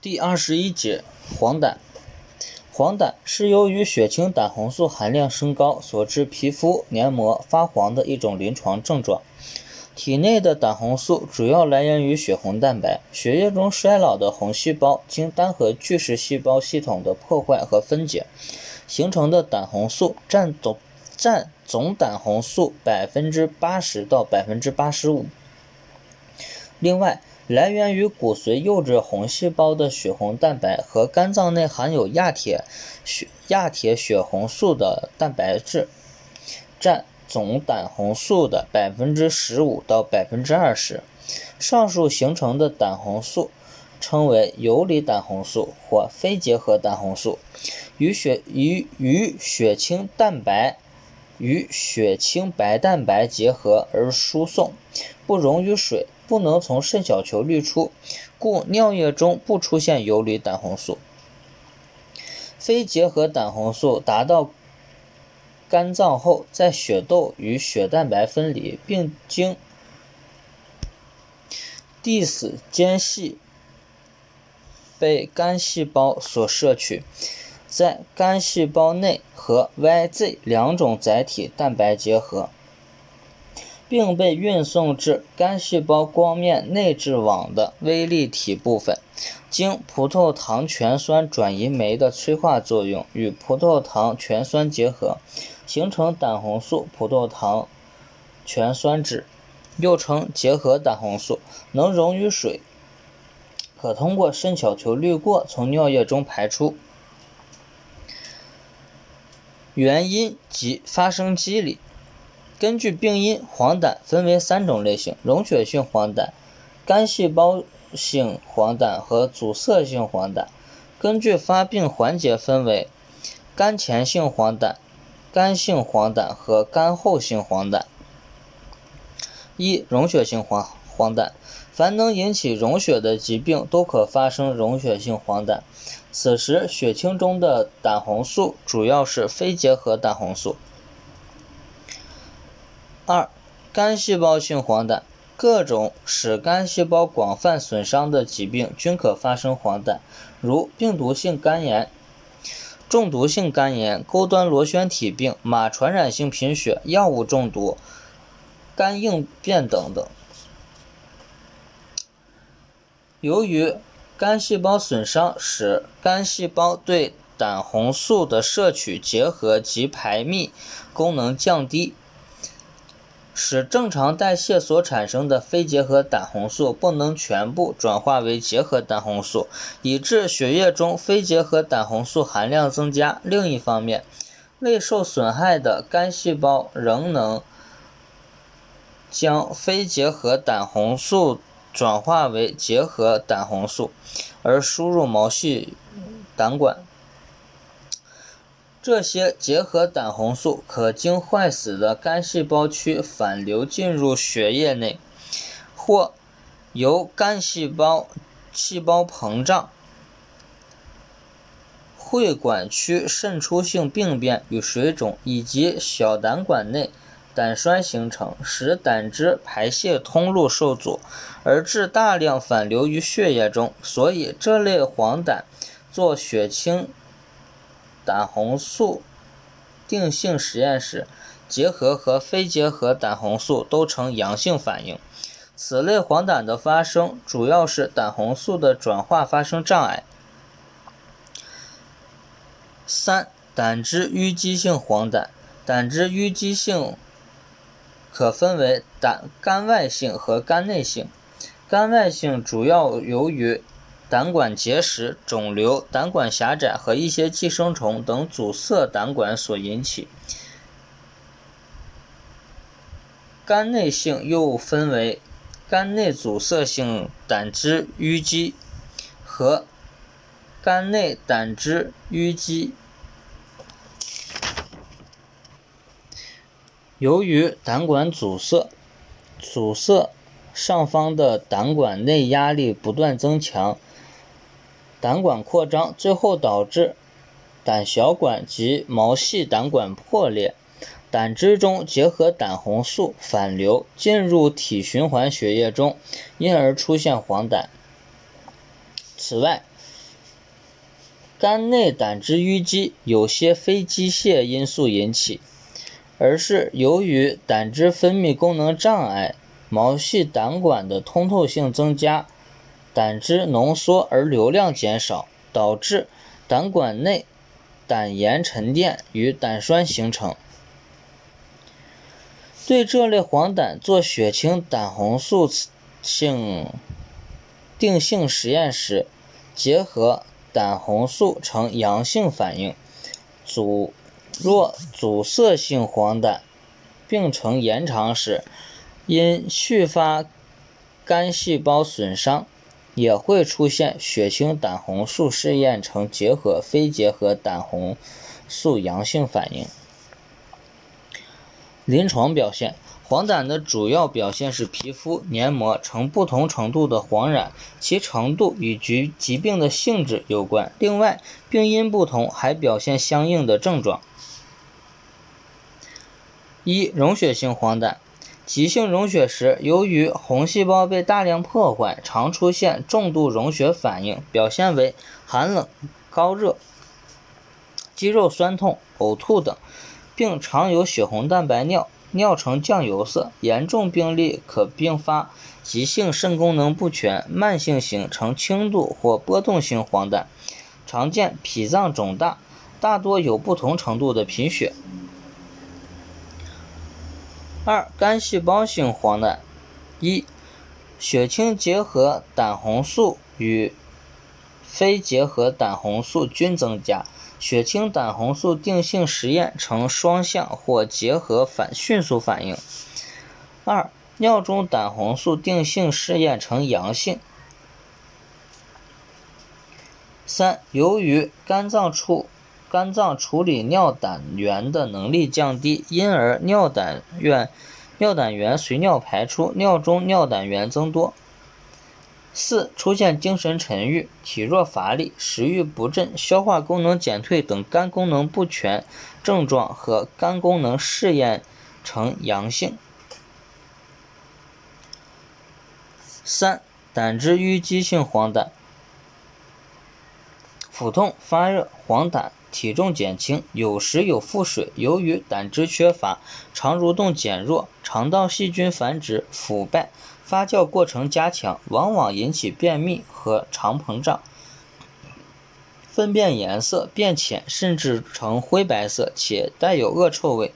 第二十一节黄疸。黄疸是由于血清胆红素含量升高所致皮肤黏膜发黄的一种临床症状。体内的胆红素主要来源于血红蛋白，血液中衰老的红细胞经单核巨噬细胞系统的破坏和分解形成的胆红素占总占总胆红素百分之八十到百分之八十五。另外，来源于骨髓幼稚红细胞的血红蛋白和肝脏内含有亚铁血亚铁血红素的蛋白质，占总胆红素的百分之十五到百分之二十。上述形成的胆红素称为游离胆红素或非结合胆红素，与血与与血清蛋白与血清白蛋白结合而输送，不溶于水。不能从肾小球滤出，故尿液中不出现游离胆红素。非结合胆红素达到肝脏后，在血窦与血蛋白分离，并经递死间隙被肝细胞所摄取，在肝细胞内和 YZ 两种载体蛋白结合。并被运送至肝细胞光面内质网的微粒体部分，经葡萄糖醛酸转移酶的催化作用与葡萄糖醛酸结合，形成胆红素葡萄糖醛酸酯，又称结合胆红素，能溶于水，可通过肾小球滤过从尿液中排出。原因及发生机理。根据病因，黄疸分为三种类型：溶血性黄疸、肝细胞性黄疸和阻塞性黄疸。根据发病环节分为肝前性黄疸、肝性黄疸和肝后性黄疸。一、溶血性黄黄疸，凡能引起溶血的疾病都可发生溶血性黄疸。此时血清中的胆红素主要是非结合胆红素。二、肝细胞性黄疸，各种使肝细胞广泛损伤的疾病均可发生黄疸，如病毒性肝炎、中毒性肝炎、钩端螺旋体病、马传染性贫血、药物中毒、肝硬变等等。由于肝细胞损伤使肝细胞对胆红素的摄取、结合及排泌功能降低。使正常代谢所产生的非结合胆红素不能全部转化为结合胆红素，以致血液中非结合胆红素含量增加。另一方面，未受损害的肝细胞仍能将非结合胆红素转化为结合胆红素，而输入毛细胆管。这些结合胆红素可经坏死的肝细胞区反流进入血液内，或由肝细胞细胞膨胀、会管区渗出性病变与水肿，以及小胆管内胆栓形成，使胆汁排泄通路受阻，而致大量反流于血液中。所以，这类黄疸做血清。胆红素定性实验时，结合和非结合胆红素都呈阳性反应。此类黄疸的发生，主要是胆红素的转化发生障碍。三、胆汁淤积性黄疸，胆汁淤积性可分为胆肝外性和肝内性。肝外性主要由于胆管结石、肿瘤、胆管狭窄和一些寄生虫等阻塞胆管所引起。肝内性又分为肝内阻塞性胆汁淤积和肝内胆汁淤积。由于胆管阻塞，阻塞上方的胆管内压力不断增强。胆管扩张，最后导致胆小管及毛细胆管破裂，胆汁中结合胆红素反流进入体循环血液中，因而出现黄疸。此外，肝内胆汁淤积有些非机械因素引起，而是由于胆汁分泌功能障碍、毛细胆管的通透性增加、胆汁浓缩而流量减少，导致胆管内胆盐沉淀与胆栓形成。对这类黄疸做血清胆红素性定性实验时，结合胆红素呈阳性反应。阻若阻塞性黄疸病程延长时，因续发肝细胞损伤，也会出现血清胆红素试验呈结合非结合胆红素阳性反应。临床表现。黄疸的主要表现是皮肤黏膜呈不同程度的黄染，其程度与疾疾病的性质有关。另外，病因不同，还表现相应的症状。一、溶血性黄疸，急性溶血时，由于红细胞被大量破坏，常出现重度溶血反应，表现为寒冷、高热、肌肉酸痛、呕吐等，并常有血红蛋白尿。尿呈酱油色，严重病例可并发急性肾功能不全、慢性型呈轻度或波动性黄疸，常见脾脏肿大，大多有不同程度的贫血。二、肝细胞性黄疸，一、血清结合胆红素与非结合胆红素均增加。血清胆红素定性实验呈双向或结合反迅速反应。二、尿中胆红素定性试验呈阳性。三、由于肝脏处肝脏处理尿胆源的能力降低，因而尿胆源尿胆源随尿排出，尿中尿胆源增多。四、出现精神沉郁、体弱乏力、食欲不振、消化功能减退等肝功能不全症状和肝功能试验呈阳性。三、胆汁淤积性黄疸，腹痛、发热、黄疸，体重减轻，有时有腹水，由于胆汁缺乏，肠蠕动减弱，肠道细菌繁殖、腐败。发酵过程加强，往往引起便秘和肠膨胀，粪便颜色变浅，甚至呈灰白色，且带有恶臭味。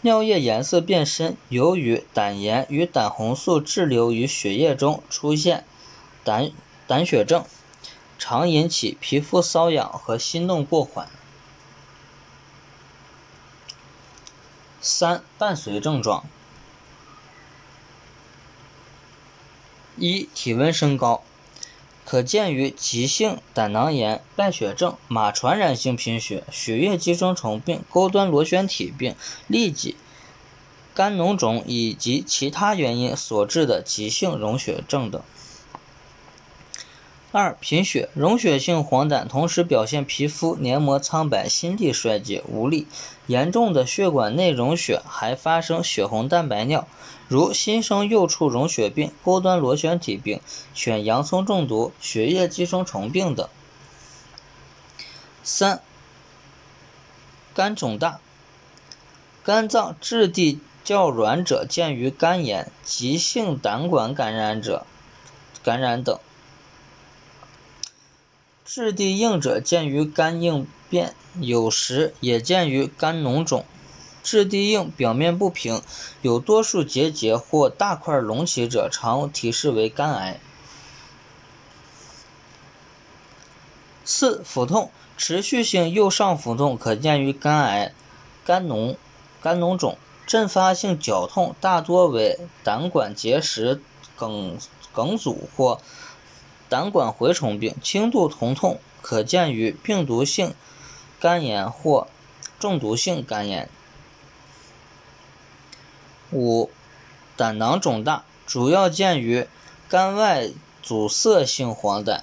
尿液颜色变深，由于胆盐与胆红素滞留于血液中，出现胆胆血症，常引起皮肤瘙痒和心动过缓。三、伴随症状。一、体温升高，可见于急性胆囊炎、败血症、马传染性贫血、血液寄生虫病、钩端螺旋体病、痢疾、肝脓肿以及其他原因所致的急性溶血症等。二、贫血，溶血性黄疸同时表现皮肤黏膜苍白、心力衰竭、无力，严重的血管内溶血，还发生血红蛋白尿，如新生幼畜溶血病、钩端螺旋体病、犬洋葱中毒、血液寄生虫病等。三、肝肿大，肝脏质地较软者见于肝炎、急性胆管感染者感染等。质地硬者见于肝硬变，有时也见于肝脓肿。质地硬、表面不平、有多数结节或大块隆起者，常提示为肝癌。四、腹痛，持续性右上腹痛可见于肝癌、肝脓、肝脓肿。阵发性绞痛大多为胆管结石梗梗阻或。胆管蛔虫病，轻度疼痛可见于病毒性肝炎或中毒性肝炎。五、胆囊肿大，主要见于肝外阻塞性黄疸。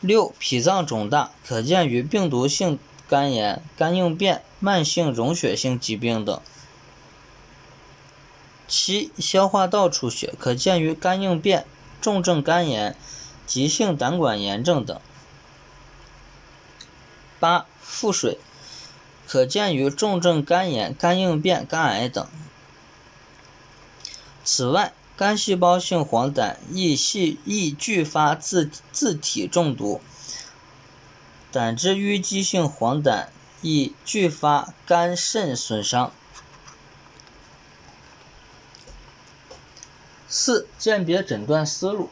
六、脾脏肿大，可见于病毒性肝炎、肝硬变、慢性溶血性疾病等。七、消化道出血可见于肝硬变、重症肝炎、急性胆管炎症等。八、腹水可见于重症肝炎、肝硬变、肝癌等。此外，肝细胞性黄疸易系易继发自自体中毒，胆汁淤积性黄疸易继发肝肾损伤。四、鉴别诊断思路。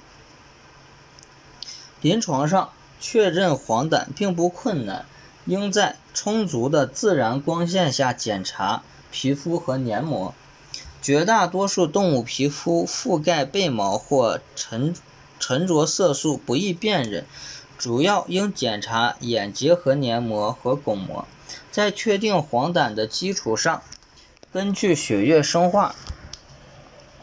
临床上确认黄疸并不困难，应在充足的自然光线下检查皮肤和黏膜。绝大多数动物皮肤覆盖背毛或沉沉着色素不易辨认，主要应检查眼结核黏膜和巩膜。在确定黄疸的基础上，根据血液生化、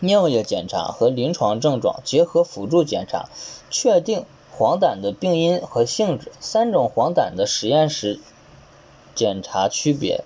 尿液检查和临床症状结合辅助检查，确定黄疸的病因和性质。三种黄疸的实验室检查区别。